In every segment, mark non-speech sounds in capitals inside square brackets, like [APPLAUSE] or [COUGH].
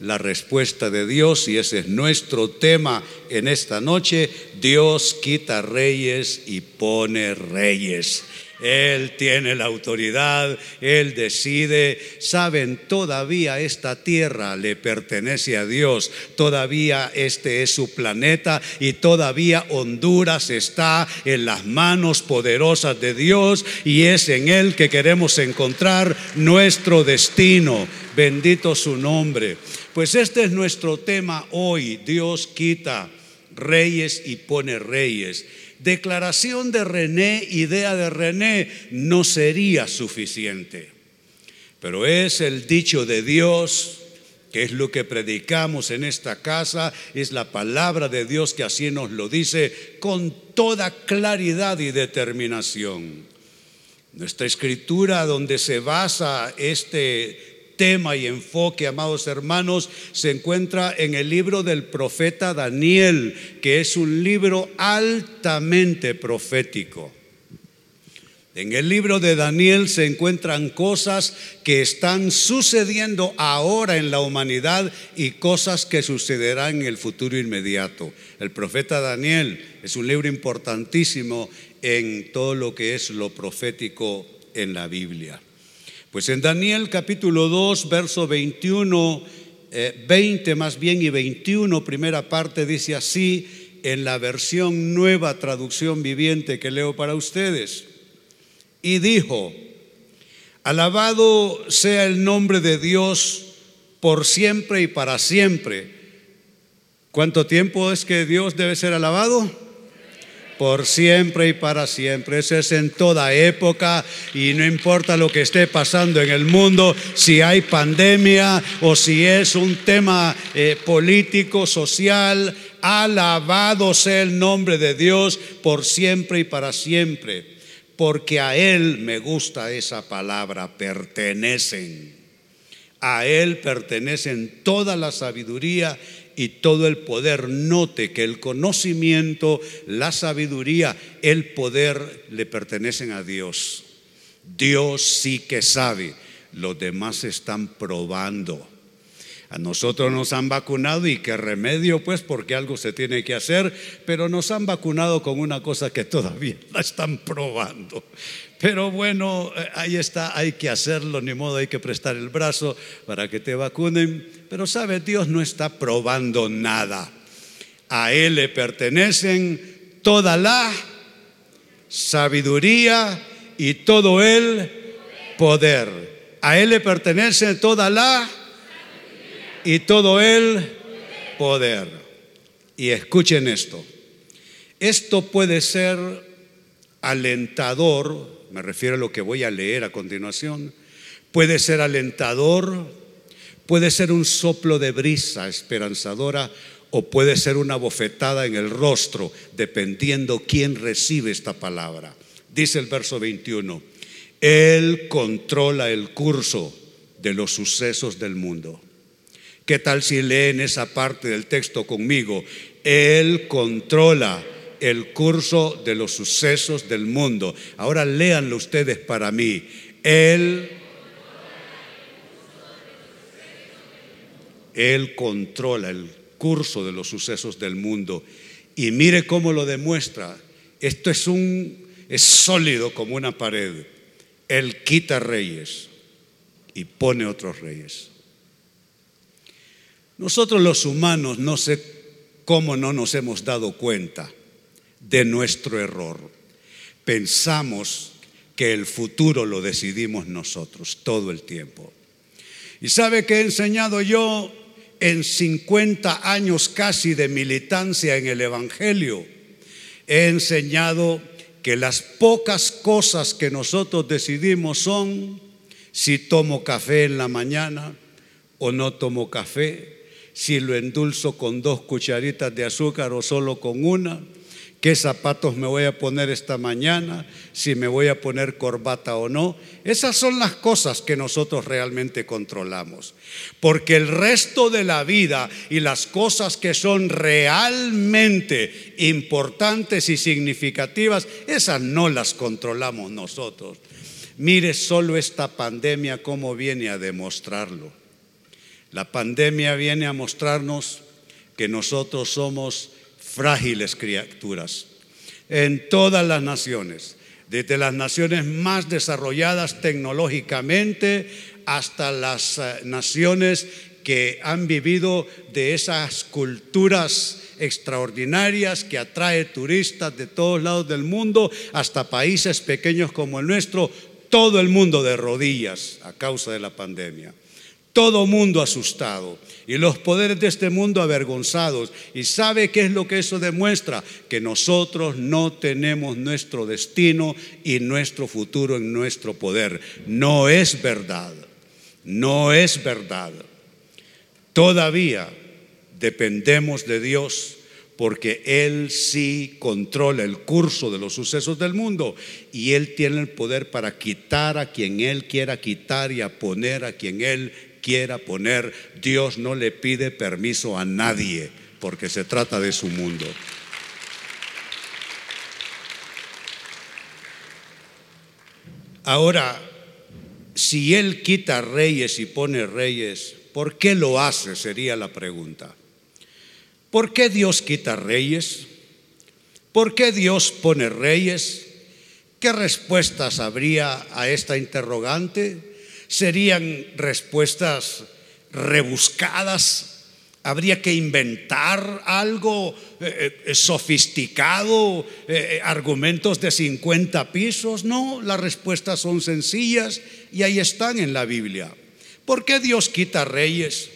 la respuesta de Dios y ese es nuestro tema en esta noche. Dios quita reyes y pone reyes. Él tiene la autoridad, Él decide. Saben, todavía esta tierra le pertenece a Dios, todavía este es su planeta y todavía Honduras está en las manos poderosas de Dios y es en Él que queremos encontrar nuestro destino. Bendito su nombre. Pues este es nuestro tema hoy. Dios quita reyes y pone reyes. Declaración de René, idea de René, no sería suficiente. Pero es el dicho de Dios, que es lo que predicamos en esta casa, es la palabra de Dios que así nos lo dice con toda claridad y determinación. Nuestra escritura donde se basa este tema y enfoque, amados hermanos, se encuentra en el libro del profeta Daniel, que es un libro altamente profético. En el libro de Daniel se encuentran cosas que están sucediendo ahora en la humanidad y cosas que sucederán en el futuro inmediato. El profeta Daniel es un libro importantísimo en todo lo que es lo profético en la Biblia. Pues en Daniel capítulo 2, verso 21, 20 eh, más bien y 21, primera parte dice así en la versión nueva traducción viviente que leo para ustedes. Y dijo, alabado sea el nombre de Dios por siempre y para siempre. ¿Cuánto tiempo es que Dios debe ser alabado? Por siempre y para siempre. Eso es en toda época y no importa lo que esté pasando en el mundo, si hay pandemia o si es un tema eh, político, social, alabado sea el nombre de Dios por siempre y para siempre. Porque a Él me gusta esa palabra, pertenecen. A Él pertenecen toda la sabiduría y todo el poder. Note que el conocimiento, la sabiduría, el poder le pertenecen a Dios. Dios sí que sabe, los demás están probando. A nosotros nos han vacunado y qué remedio, pues, porque algo se tiene que hacer, pero nos han vacunado con una cosa que todavía [LAUGHS] la están probando. Pero bueno, eh, ahí está, hay que hacerlo, ni modo, hay que prestar el brazo para que te vacunen. Pero sabe, Dios no está probando nada. A Él le pertenecen toda la sabiduría y todo el poder. A Él le pertenece toda la y todo el poder. Y escuchen esto. Esto puede ser alentador me refiero a lo que voy a leer a continuación, puede ser alentador, puede ser un soplo de brisa esperanzadora o puede ser una bofetada en el rostro, dependiendo quién recibe esta palabra. Dice el verso 21, Él controla el curso de los sucesos del mundo. ¿Qué tal si leen esa parte del texto conmigo? Él controla el curso de los sucesos del mundo. Ahora léanlo ustedes para mí. Él, él controla el curso de los sucesos del mundo. Y mire cómo lo demuestra. Esto es un es sólido como una pared. Él quita reyes y pone otros reyes. Nosotros los humanos no sé cómo no nos hemos dado cuenta de nuestro error. Pensamos que el futuro lo decidimos nosotros todo el tiempo. ¿Y sabe que he enseñado yo en 50 años casi de militancia en el Evangelio? He enseñado que las pocas cosas que nosotros decidimos son si tomo café en la mañana o no tomo café, si lo endulzo con dos cucharitas de azúcar o solo con una, qué zapatos me voy a poner esta mañana, si me voy a poner corbata o no. Esas son las cosas que nosotros realmente controlamos. Porque el resto de la vida y las cosas que son realmente importantes y significativas, esas no las controlamos nosotros. Mire solo esta pandemia cómo viene a demostrarlo. La pandemia viene a mostrarnos que nosotros somos frágiles criaturas en todas las naciones, desde las naciones más desarrolladas tecnológicamente hasta las eh, naciones que han vivido de esas culturas extraordinarias que atrae turistas de todos lados del mundo, hasta países pequeños como el nuestro, todo el mundo de rodillas a causa de la pandemia. Todo mundo asustado y los poderes de este mundo avergonzados. ¿Y sabe qué es lo que eso demuestra? Que nosotros no tenemos nuestro destino y nuestro futuro en nuestro poder. No es verdad. No es verdad. Todavía dependemos de Dios porque Él sí controla el curso de los sucesos del mundo y Él tiene el poder para quitar a quien Él quiera quitar y a poner a quien Él quiera poner. Dios no le pide permiso a nadie porque se trata de su mundo. Ahora, si Él quita reyes y pone reyes, ¿por qué lo hace? Sería la pregunta. ¿Por qué Dios quita reyes? ¿Por qué Dios pone reyes? ¿Qué respuestas habría a esta interrogante? ¿Serían respuestas rebuscadas? ¿Habría que inventar algo eh, eh, sofisticado, eh, argumentos de 50 pisos? No, las respuestas son sencillas y ahí están en la Biblia. ¿Por qué Dios quita reyes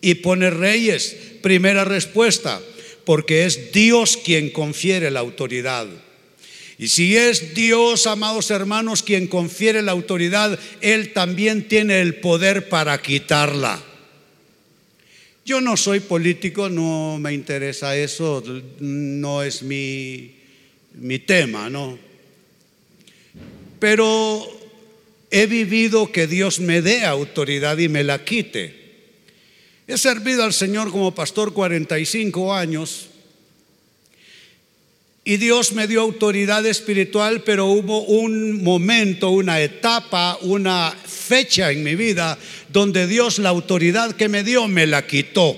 y pone reyes? Primera respuesta, porque es Dios quien confiere la autoridad. Y si es Dios, amados hermanos, quien confiere la autoridad, Él también tiene el poder para quitarla. Yo no soy político, no me interesa eso, no es mi, mi tema, ¿no? Pero he vivido que Dios me dé autoridad y me la quite. He servido al Señor como pastor 45 años y Dios me dio autoridad espiritual, pero hubo un momento, una etapa, una fecha en mi vida donde Dios la autoridad que me dio me la quitó.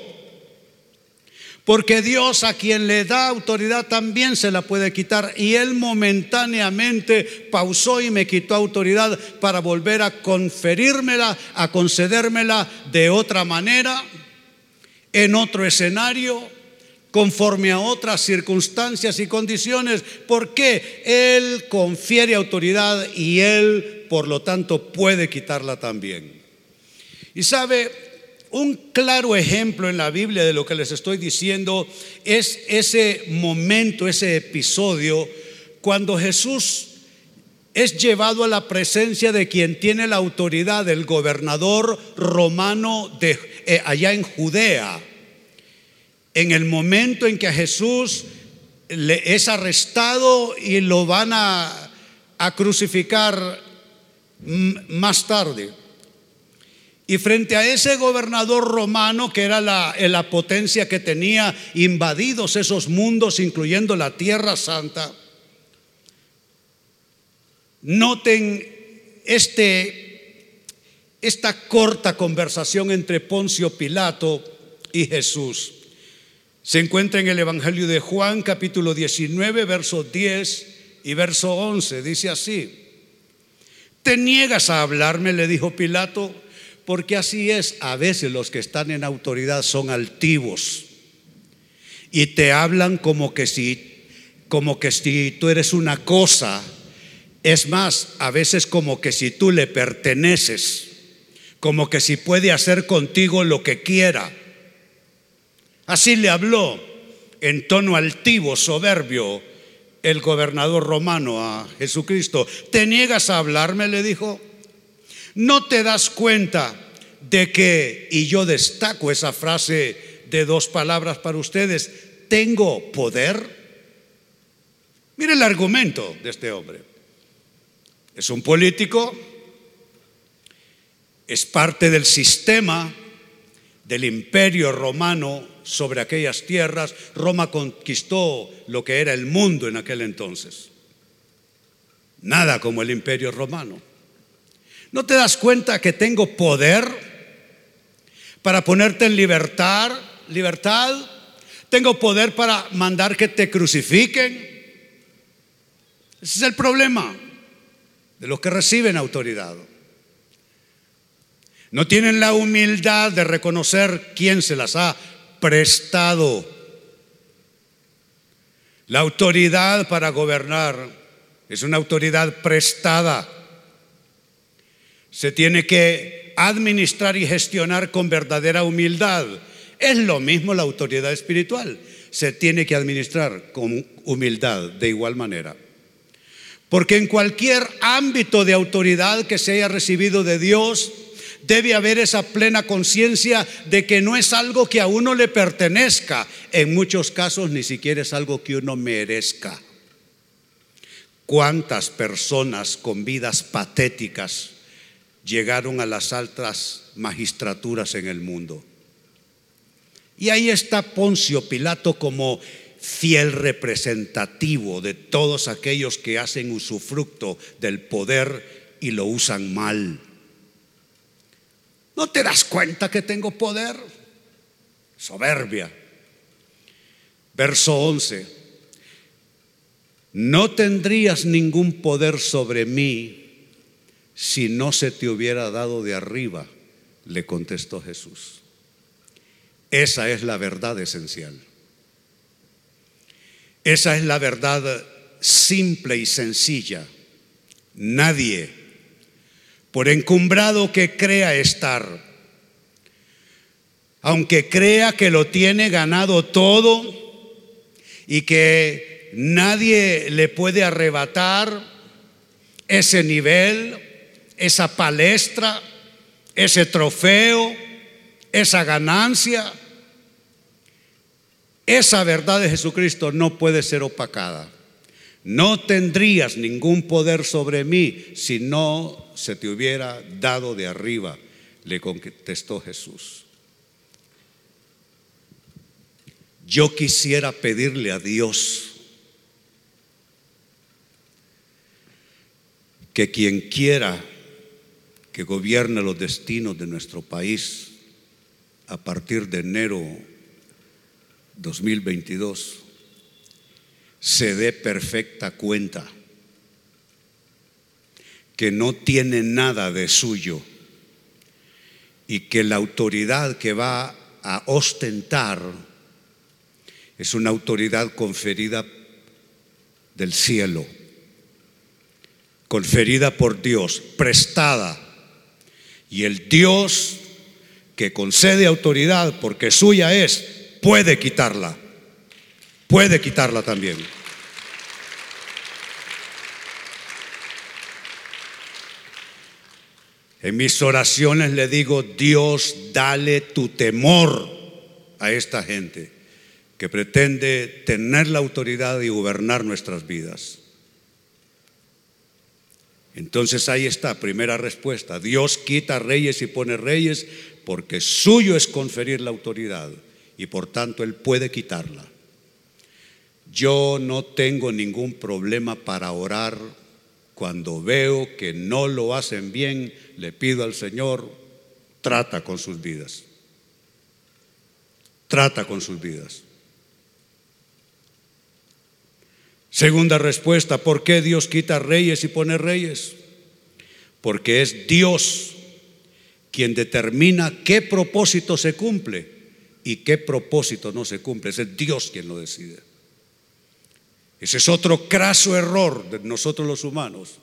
Porque Dios a quien le da autoridad también se la puede quitar. Y Él momentáneamente pausó y me quitó autoridad para volver a conferírmela, a concedérmela de otra manera en otro escenario, conforme a otras circunstancias y condiciones, porque Él confiere autoridad y Él, por lo tanto, puede quitarla también. Y sabe, un claro ejemplo en la Biblia de lo que les estoy diciendo es ese momento, ese episodio, cuando Jesús es llevado a la presencia de quien tiene la autoridad, el gobernador romano de eh, allá en Judea. En el momento en que Jesús le es arrestado y lo van a, a crucificar más tarde. Y frente a ese gobernador romano, que era la, la, potencia que tenía invadidos esos mundos, incluyendo la Tierra Santa, noten este, esta corta conversación entre Poncio Pilato y Jesús. Se encuentra en el Evangelio de Juan capítulo 19, verso 10 y verso 11. Dice así, ¿te niegas a hablarme? le dijo Pilato, porque así es, a veces los que están en autoridad son altivos y te hablan como que si como que si tú eres una cosa, es más, a veces como que si tú le perteneces, como que si puede hacer contigo lo que quiera. Así le habló en tono altivo, soberbio, el gobernador romano a Jesucristo. ¿Te niegas a hablarme? le dijo. ¿No te das cuenta de que, y yo destaco esa frase de dos palabras para ustedes, tengo poder? Mire el argumento de este hombre. Es un político, es parte del sistema del imperio romano sobre aquellas tierras, Roma conquistó lo que era el mundo en aquel entonces. Nada como el imperio romano. ¿No te das cuenta que tengo poder para ponerte en libertad, libertad. Tengo poder para mandar que te crucifiquen. Ese es el problema de los que reciben autoridad. No tienen la humildad de reconocer quién se las ha prestado. La autoridad para gobernar es una autoridad prestada. Se tiene que administrar y gestionar con verdadera humildad. Es lo mismo la autoridad espiritual. Se tiene que administrar con humildad de igual manera. Porque en cualquier ámbito de autoridad que se haya recibido de Dios, debe haber esa plena conciencia de que no es algo que a uno le pertenezca. En muchos casos ni siquiera es algo que uno merezca. ¿Cuántas personas con vidas patéticas llegaron a las altas magistraturas en el mundo? Y ahí está Poncio Pilato como fiel representativo de todos aquellos que hacen usufructo del poder y lo usan mal. ¿No te das cuenta que tengo poder? Soberbia. Verso 11. No tendrías ningún poder sobre mí si no se te hubiera dado de arriba, le contestó Jesús. Esa es la verdad esencial. Esa es la verdad simple y sencilla. Nadie, por encumbrado que crea estar, aunque crea que lo tiene ganado todo y que nadie le puede arrebatar ese nivel, esa palestra, ese trofeo, esa ganancia, esa verdad de Jesucristo no puede ser opacada. No tendrías ningún poder sobre mí si no se te hubiera dado de arriba, le contestó Jesús. Yo quisiera pedirle a Dios que quien quiera que gobierne los destinos de nuestro país a partir de enero 2022 se dé perfecta cuenta que no tiene nada de suyo y que la autoridad que va a ostentar es una autoridad conferida del cielo, conferida por Dios, prestada. Y el Dios que concede autoridad porque suya es, puede quitarla. Puede quitarla también. En mis oraciones le digo, Dios, dale tu temor a esta gente que pretende tener la autoridad y gobernar nuestras vidas. Entonces ahí está, primera respuesta. Dios quita reyes y pone reyes porque suyo es conferir la autoridad y por tanto Él puede quitarla. Yo no tengo ningún problema para orar cuando veo que no lo hacen bien, le pido al Señor, trata con sus vidas. Trata con sus vidas. Segunda respuesta, ¿por qué Dios quita reyes y pone reyes? Porque es Dios quien determina qué propósito se cumple y qué propósito no se cumple. Es Dios quien lo decide. Ese es otro craso error de nosotros los humanos.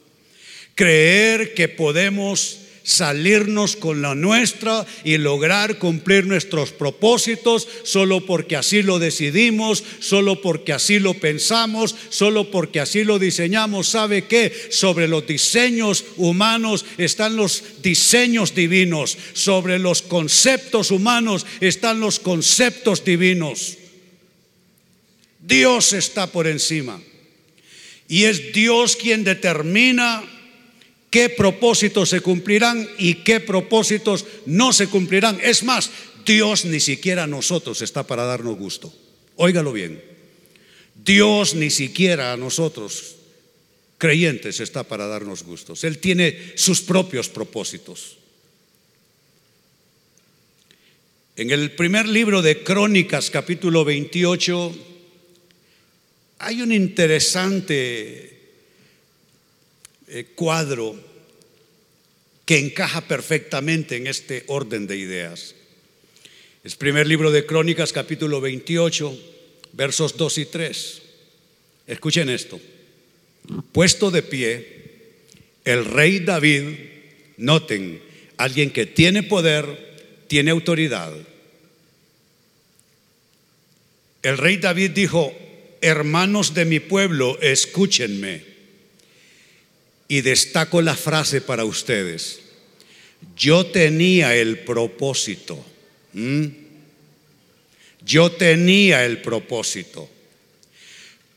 Creer que podemos salirnos con la nuestra y lograr cumplir nuestros propósitos solo porque así lo decidimos, solo porque así lo pensamos, solo porque así lo diseñamos. ¿Sabe qué? Sobre los diseños humanos están los diseños divinos, sobre los conceptos humanos están los conceptos divinos. Dios está por encima. Y es Dios quien determina qué propósitos se cumplirán y qué propósitos no se cumplirán. Es más, Dios ni siquiera a nosotros está para darnos gusto. Óigalo bien. Dios ni siquiera a nosotros, creyentes, está para darnos gustos. Él tiene sus propios propósitos. En el primer libro de Crónicas, capítulo 28, hay un interesante eh, cuadro que encaja perfectamente en este orden de ideas. Es primer libro de Crónicas, capítulo 28, versos 2 y 3. Escuchen esto. Puesto de pie, el rey David, noten, alguien que tiene poder, tiene autoridad. El rey David dijo, hermanos de mi pueblo, escúchenme. Y destaco la frase para ustedes. Yo tenía el propósito. Yo tenía el propósito.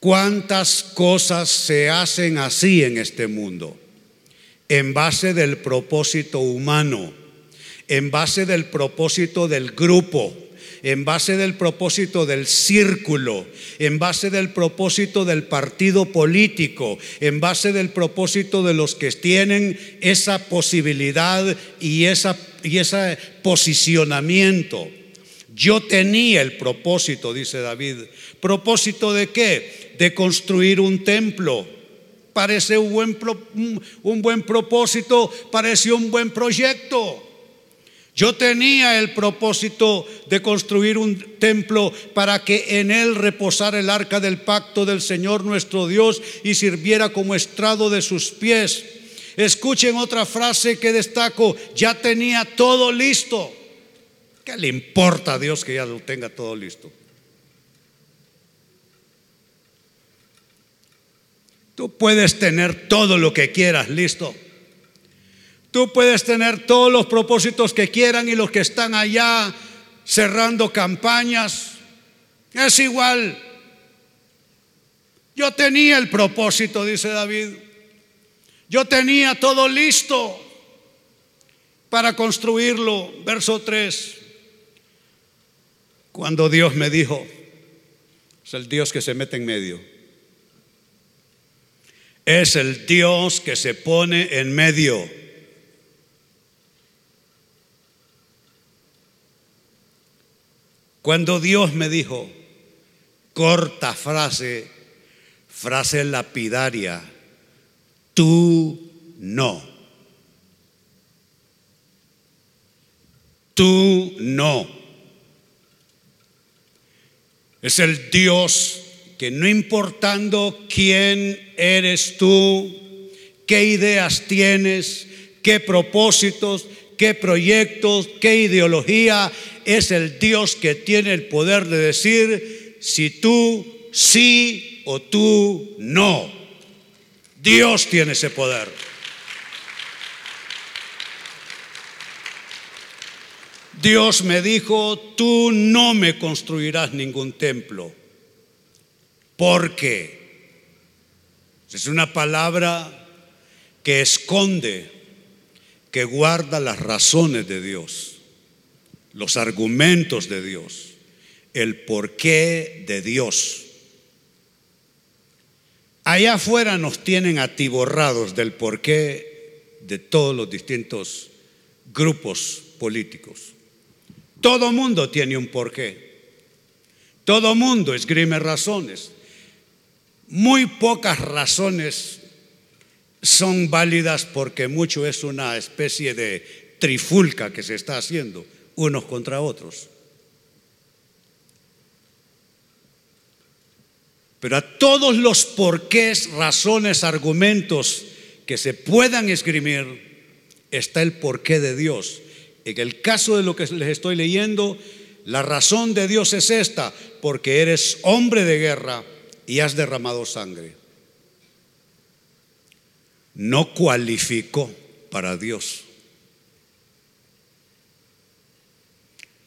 ¿Cuántas cosas se hacen así en este mundo? En base del propósito humano, en base del propósito del grupo, en base del propósito del círculo, en base del propósito del partido político, en base del propósito de los que tienen esa posibilidad y, esa, y ese posicionamiento. Yo tenía el propósito, dice David. ¿Propósito de qué? De construir un templo. Parece un buen, un buen propósito, parece un buen proyecto. Yo tenía el propósito de construir un templo para que en él reposara el arca del pacto del Señor nuestro Dios y sirviera como estrado de sus pies. Escuchen otra frase que destaco, ya tenía todo listo. ¿Qué le importa a Dios que ya lo tenga todo listo? Tú puedes tener todo lo que quieras listo. Tú puedes tener todos los propósitos que quieran y los que están allá cerrando campañas. Es igual. Yo tenía el propósito, dice David. Yo tenía todo listo para construirlo. Verso 3. Cuando Dios me dijo, es el Dios que se mete en medio. Es el Dios que se pone en medio. Cuando Dios me dijo, corta frase, frase lapidaria, tú no. Tú no. Es el Dios que no importando quién eres tú, qué ideas tienes, qué propósitos, qué proyectos, qué ideología, es el Dios que tiene el poder de decir si tú sí o tú no. Dios tiene ese poder. Dios me dijo, tú no me construirás ningún templo. Porque es una palabra que esconde, que guarda las razones de Dios los argumentos de Dios, el porqué de Dios. Allá afuera nos tienen atiborrados del porqué de todos los distintos grupos políticos. Todo mundo tiene un porqué. Todo mundo esgrime razones. Muy pocas razones son válidas porque mucho es una especie de trifulca que se está haciendo unos contra otros. Pero a todos los porqués, razones, argumentos que se puedan esgrimir, está el porqué de Dios. En el caso de lo que les estoy leyendo, la razón de Dios es esta, porque eres hombre de guerra y has derramado sangre. No cualificó para Dios.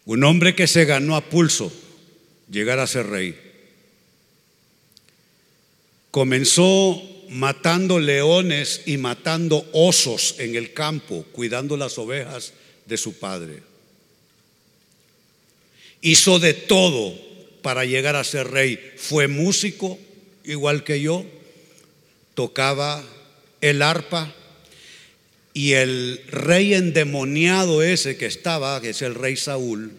Un hombre que se ganó a pulso llegar a ser rey. Comenzó matando leones y matando osos en el campo, cuidando las ovejas de su padre. Hizo de todo para llegar a ser rey. Fue músico, igual que yo, tocaba el arpa, y el rey endemoniado ese que estaba, que es el rey Saúl,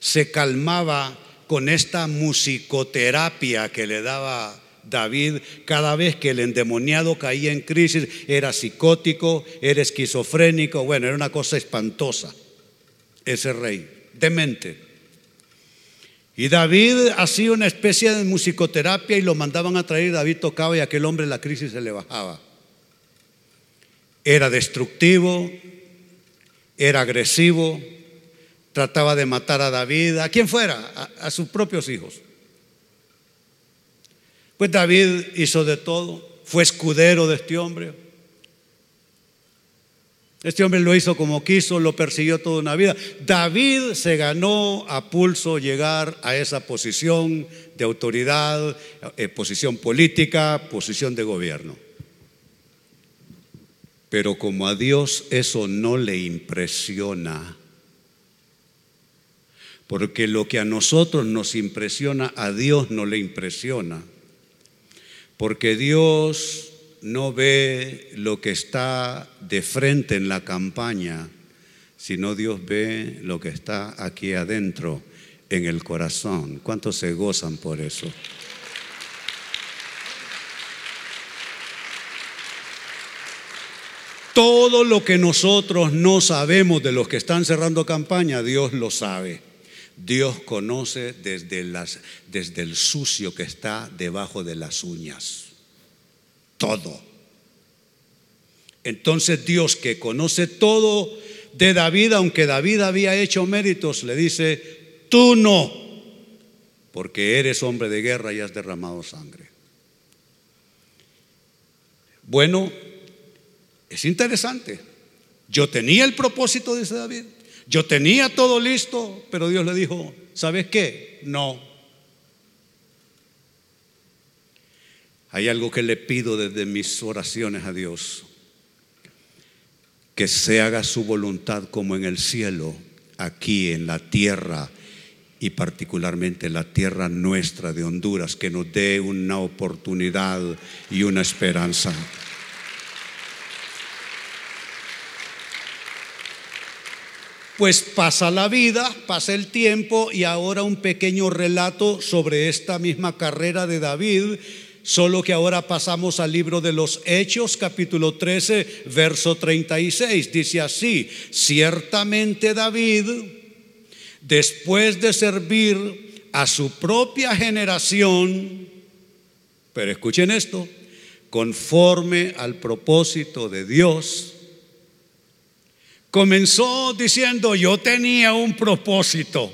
se calmaba con esta musicoterapia que le daba David cada vez que el endemoniado caía en crisis, era psicótico, era esquizofrénico, bueno, era una cosa espantosa ese rey, demente. Y David hacía una especie de musicoterapia y lo mandaban a traer, David tocaba y aquel hombre la crisis se le bajaba. Era destructivo, era agresivo, trataba de matar a David, a quien fuera, a, sus propios hijos. Pues David hizo de todo, fue escudero de este hombre. Este hombre lo hizo como quiso, lo persiguió toda una vida. David se ganó a pulso llegar a esa posición de autoridad, eh, posición política, posición de gobierno. Pero como a Dios eso no le impresiona, porque lo que a nosotros nos impresiona, a Dios no le impresiona. Porque Dios no ve lo que está de frente en la campaña, sino Dios ve lo que está aquí adentro, en el corazón. ¿Cuántos se gozan por eso? Todo lo que nosotros no sabemos de los que están cerrando campaña, Dios lo sabe. Dios conoce desde, el sucio que está debajo de las uñas. Todo. Entonces Dios que conoce todo de David, aunque David había hecho méritos, le dice, tú no, porque eres hombre de guerra y has derramado sangre. Bueno, es interesante. Yo tenía el propósito, dice David. Yo tenía todo listo, pero Dios le dijo, ¿sabes qué? No. Hay algo que le pido desde mis oraciones a Dios, que se haga su voluntad como en el cielo, aquí en la tierra y particularmente la tierra nuestra de Honduras, que nos dé una oportunidad y una esperanza. Pues pasa la vida, pasa el tiempo y ahora un pequeño relato sobre esta misma carrera de David, solo que ahora pasamos al libro de los Hechos, capítulo 13, verso 36. Dice así, ciertamente David, después de servir a su propia generación, pero escuchen esto, conforme al propósito de Dios, Comenzó diciendo, yo tenía un propósito,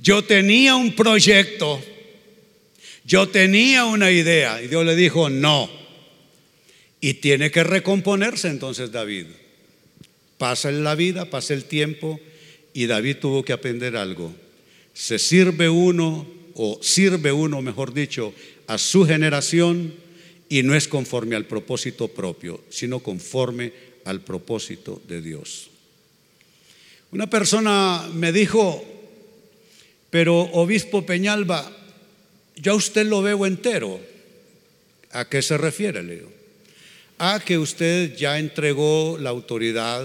yo tenía un proyecto, yo tenía una idea. Y Dios le dijo, no. Y tiene que recomponerse entonces David. Pasa la vida, pasa el tiempo y David tuvo que aprender algo. Se sirve uno, o sirve uno, mejor dicho, a su generación y no es conforme al propósito propio, sino conforme al propósito de Dios. Una persona me dijo, pero obispo Peñalba, ya usted lo veo entero. ¿A qué se refiere, Leo? A que usted ya entregó la autoridad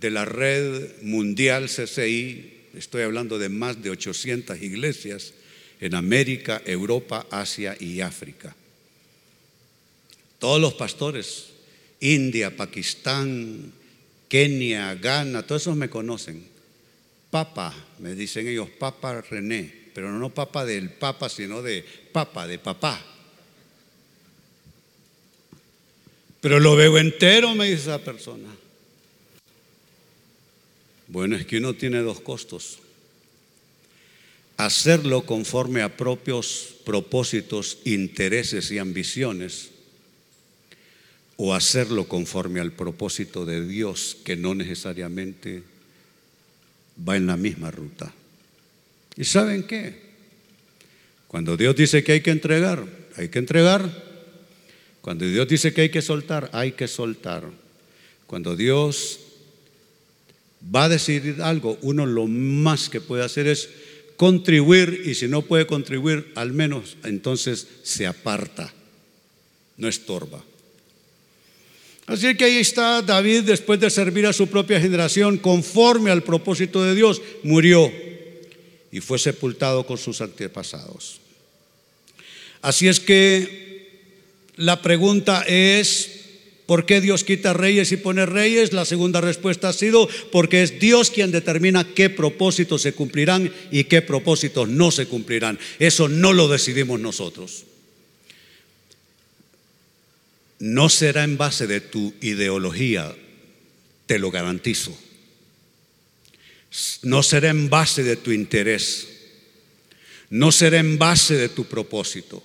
de la red mundial CCI, estoy hablando de más de 800 iglesias en América, Europa, Asia y África. Todos los pastores India, Pakistán, Kenia, Ghana, todos esos me conocen. Papa, me dicen ellos, Papa René, pero no papa del papa, sino de papa, de papá. Pero lo veo entero, me dice esa persona. Bueno, es que uno tiene dos costos. Hacerlo conforme a propios propósitos, intereses y ambiciones o hacerlo conforme al propósito de Dios que no necesariamente va en la misma ruta. ¿Y saben qué? Cuando Dios dice que hay que entregar, hay que entregar. Cuando Dios dice que hay que soltar, hay que soltar. Cuando Dios va a decidir algo, uno lo más que puede hacer es contribuir y si no puede contribuir, al menos entonces se aparta, no estorba. Así que ahí está David después de servir a su propia generación conforme al propósito de Dios, murió y fue sepultado con sus antepasados. Así es que la pregunta es, ¿por qué Dios quita reyes y pone reyes? La segunda respuesta ha sido, porque es Dios quien determina qué propósitos se cumplirán y qué propósitos no se cumplirán. Eso no lo decidimos nosotros no será en base de tu ideología, te lo garantizo. No será en base de tu interés. No será en base de tu propósito.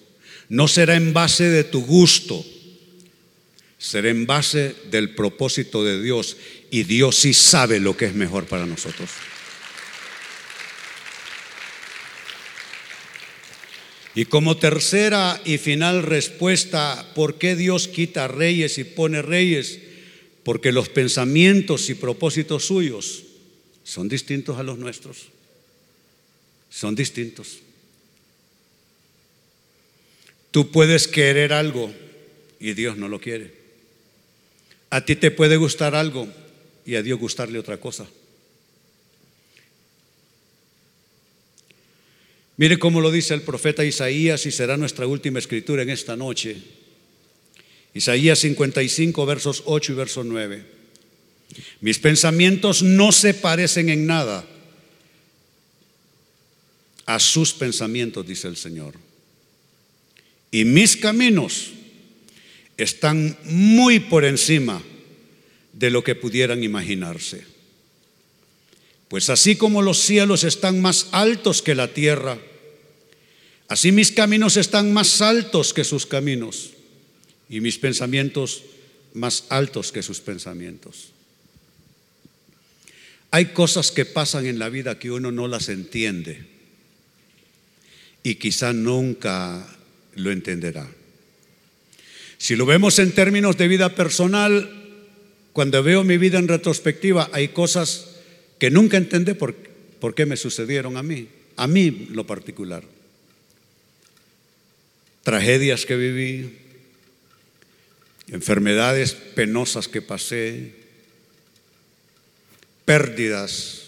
No será en base de tu gusto. Será en base del propósito de Dios. Y Dios sí sabe lo que es mejor para nosotros. Y como tercera y final respuesta, ¿por qué Dios quita reyes y pone reyes? Porque los pensamientos y propósitos suyos son distintos a los nuestros. Son distintos. Tú puedes querer algo y Dios no lo quiere. A ti te puede gustar algo y a Dios gustarle otra cosa. Mire cómo lo dice el profeta Isaías y será nuestra última escritura en esta noche. Isaías 55, versos 8 y verso 9. Mis pensamientos no se parecen en nada a sus pensamientos, dice el Señor. Y mis caminos están muy por encima de lo que pudieran imaginarse. Pues así como los cielos están más altos que la tierra, así mis caminos están más altos que sus caminos y mis pensamientos más altos que sus pensamientos. Hay cosas que pasan en la vida que uno no las entiende y quizá nunca lo entenderá. Si lo vemos en términos de vida personal, cuando veo mi vida en retrospectiva, hay cosas que nunca entendí por, por qué me sucedieron a mí, a mí lo particular. Tragedias que viví, enfermedades penosas que pasé, pérdidas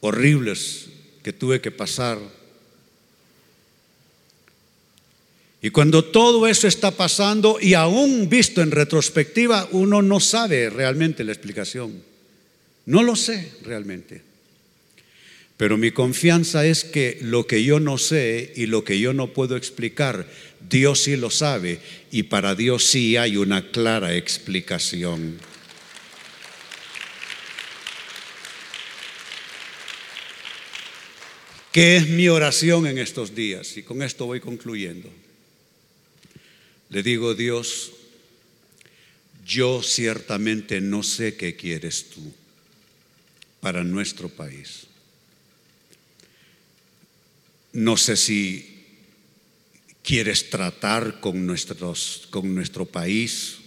horribles que tuve que pasar. Y cuando todo eso está pasando y aún visto en retrospectiva, uno no sabe realmente la explicación. No lo sé realmente. Pero mi confianza es que lo que yo no sé y lo que yo no puedo explicar, Dios sí lo sabe y para Dios sí hay una clara explicación. ¿Qué es mi oración en estos días? Y con esto voy concluyendo. Le digo, Dios, yo ciertamente no sé qué quieres tú para nuestro país. No sé si quieres tratar con, nuestros, con nuestro país.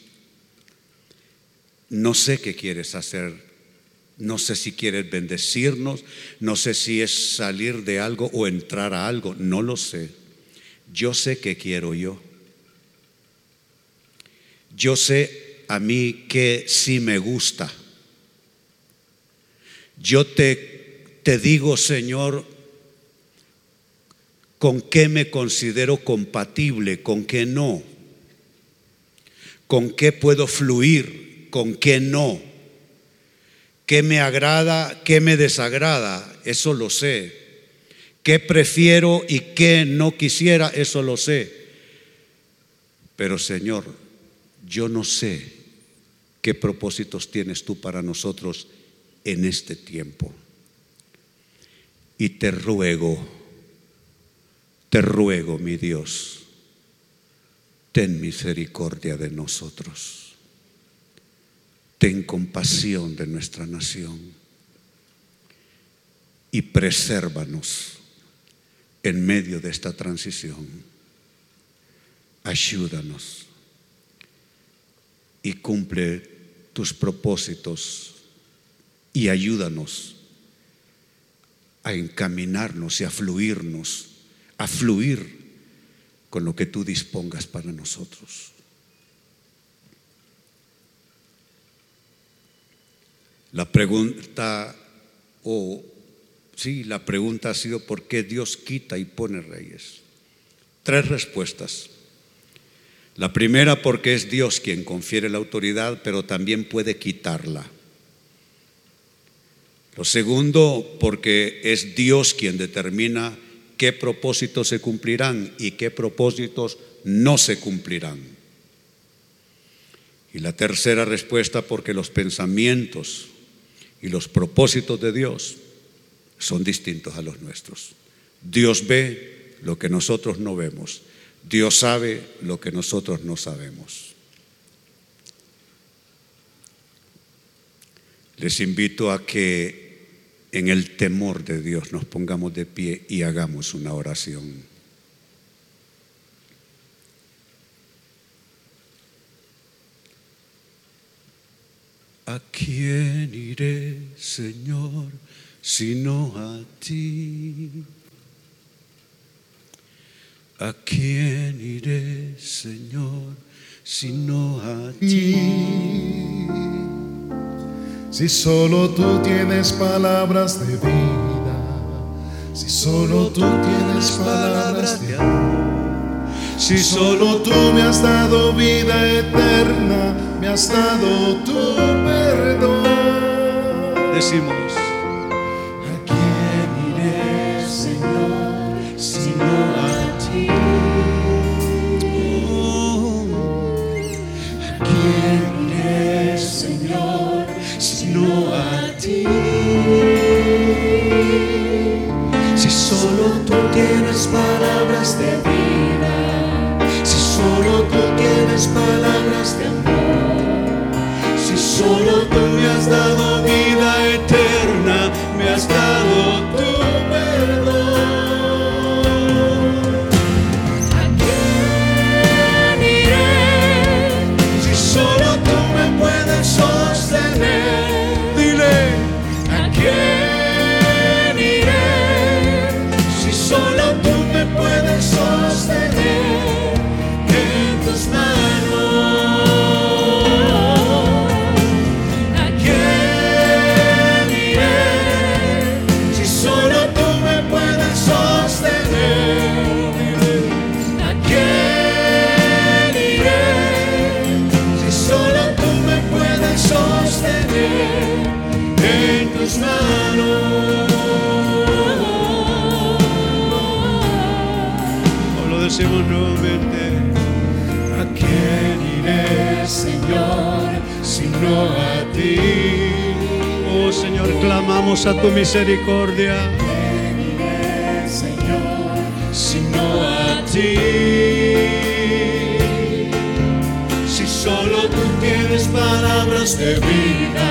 No sé qué quieres hacer. No sé si quieres bendecirnos. No sé si es salir de algo o entrar a algo. No lo sé. Yo sé qué quiero yo. Yo sé a mí que sí me gusta yo te, te digo, Señor, con qué me considero compatible, con qué no, con qué puedo fluir, con qué no, qué me agrada, qué me desagrada, eso lo sé, qué prefiero y qué no quisiera, eso lo sé. Pero Señor, yo no sé qué propósitos tienes tú para nosotros en este tiempo. Y te ruego, te ruego, mi Dios, ten misericordia de nosotros. Ten compasión de nuestra nación y presérvanos en medio de esta transición. Ayúdanos y cumple tus propósitos y ayúdanos a encaminarnos y a fluirnos, a fluir con lo que tú dispongas para nosotros. La pregunta, o sí, la pregunta ha sido por qué Dios quita y pone reyes. Tres respuestas. La primera porque es Dios quien confiere la autoridad, pero también puede quitarla. Lo segundo porque es Dios quien determina qué propósitos se cumplirán y qué propósitos no se cumplirán. Y la tercera respuesta porque los pensamientos y los propósitos de Dios son distintos a los nuestros. Dios ve lo que nosotros no vemos Dios sabe lo que nosotros no sabemos. Les invito a que en el temor de Dios nos pongamos de pie y hagamos una oración. ¿A quién iré, Señor, sino a ti? ¿A quién iré, Señor, sino a ti? Si solo tú tienes palabras de vida, si solo tú tienes palabras de amor, si solo tú me has dado vida eterna, me has dado tu perdón. Decimos. Palabras de vida, si solo tú tienes palabras de amor, si solo tú me has dado vida clamamos a tu misericordia. Señor, sino a ti. Si solo tú tienes palabras de vida,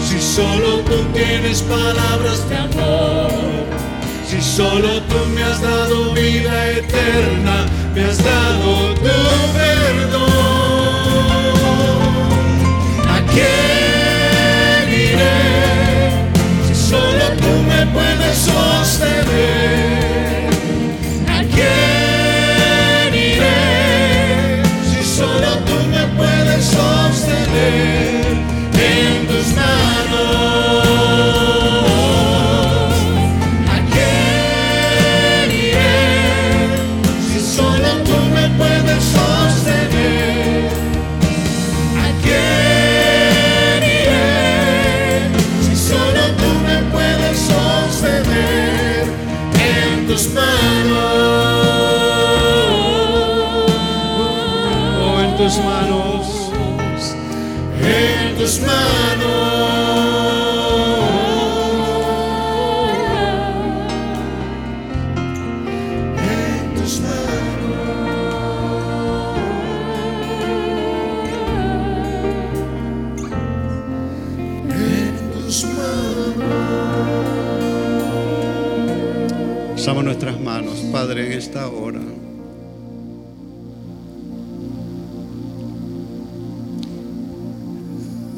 si solo tú tienes palabras de amor, si solo tú me has dado vida eterna, me has dado tu perdón. ¿A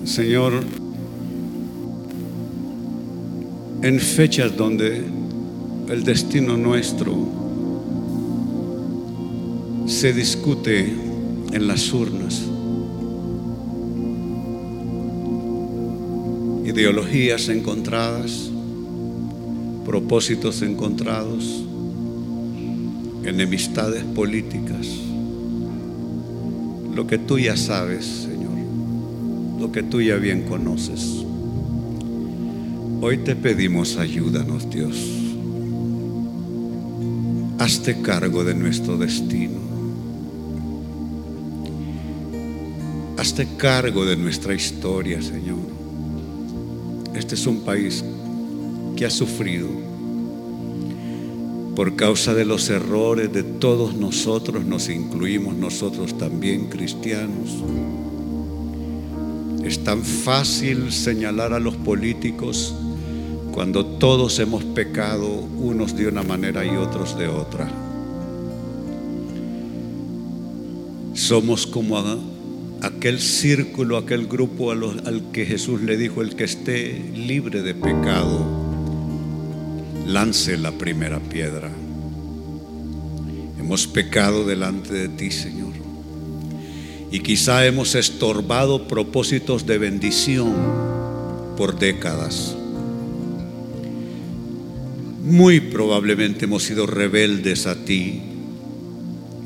Señor, en fechas donde el destino nuestro se discute en las urnas ideologías encontradas, propósitos encontrados, enemistades políticas. Lo que tú ya sabes, que tú ya bien conoces. Hoy te pedimos ayúdanos, Dios. Hazte cargo de nuestro destino. Hazte cargo de nuestra historia, Señor. Este es un país que ha sufrido por causa de los errores de todos nosotros, nos incluimos nosotros también cristianos. Es tan fácil señalar a los políticos cuando todos hemos pecado, unos de una manera y otros de otra. Somos como aquel círculo, aquel grupo al que Jesús le dijo, el que esté libre de pecado, lance la primera piedra. Hemos pecado delante de ti, Señor. Y quizá hemos estorbado propósitos de bendición por décadas. Muy probablemente hemos sido rebeldes a ti,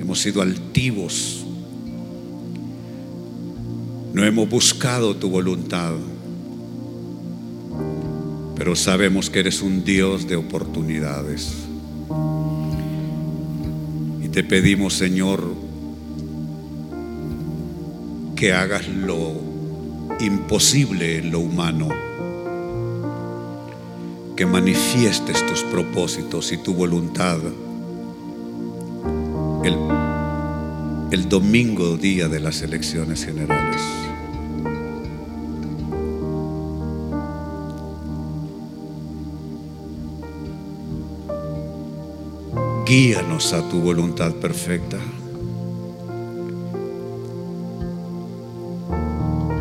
hemos sido altivos, no hemos buscado tu voluntad pero sabemos que eres un Dios de oportunidades. Y te pedimos, Señor, que hagas lo imposible en lo humano, que manifiestes tus propósitos y tu voluntad el, domingo día de las elecciones generales. Guíanos a tu voluntad perfecta.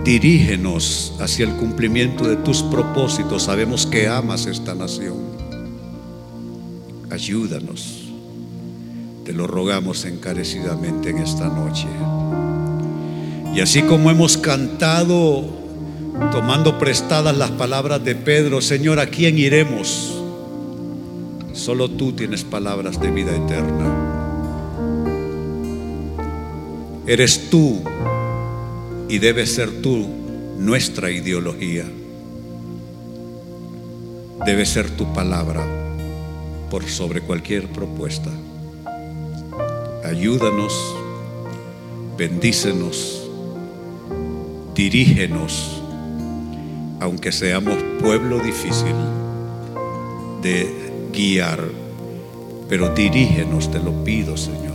Dirígenos hacia el cumplimiento de tus propósitos. Sabemos que amas esta nación. Ayúdanos. Te lo rogamos encarecidamente en esta noche. Y así como hemos cantado, tomando prestadas las palabras de Pedro, Señor, ¿a quién iremos? Solo tú tienes palabras de vida eterna. Eres tú y debes ser tú nuestra ideología. Debe ser tu palabra por sobre cualquier propuesta. Ayúdanos, bendícenos, dirígenos, aunque seamos pueblo difícil de guiar, pero dirígenos, te lo pido, Señor,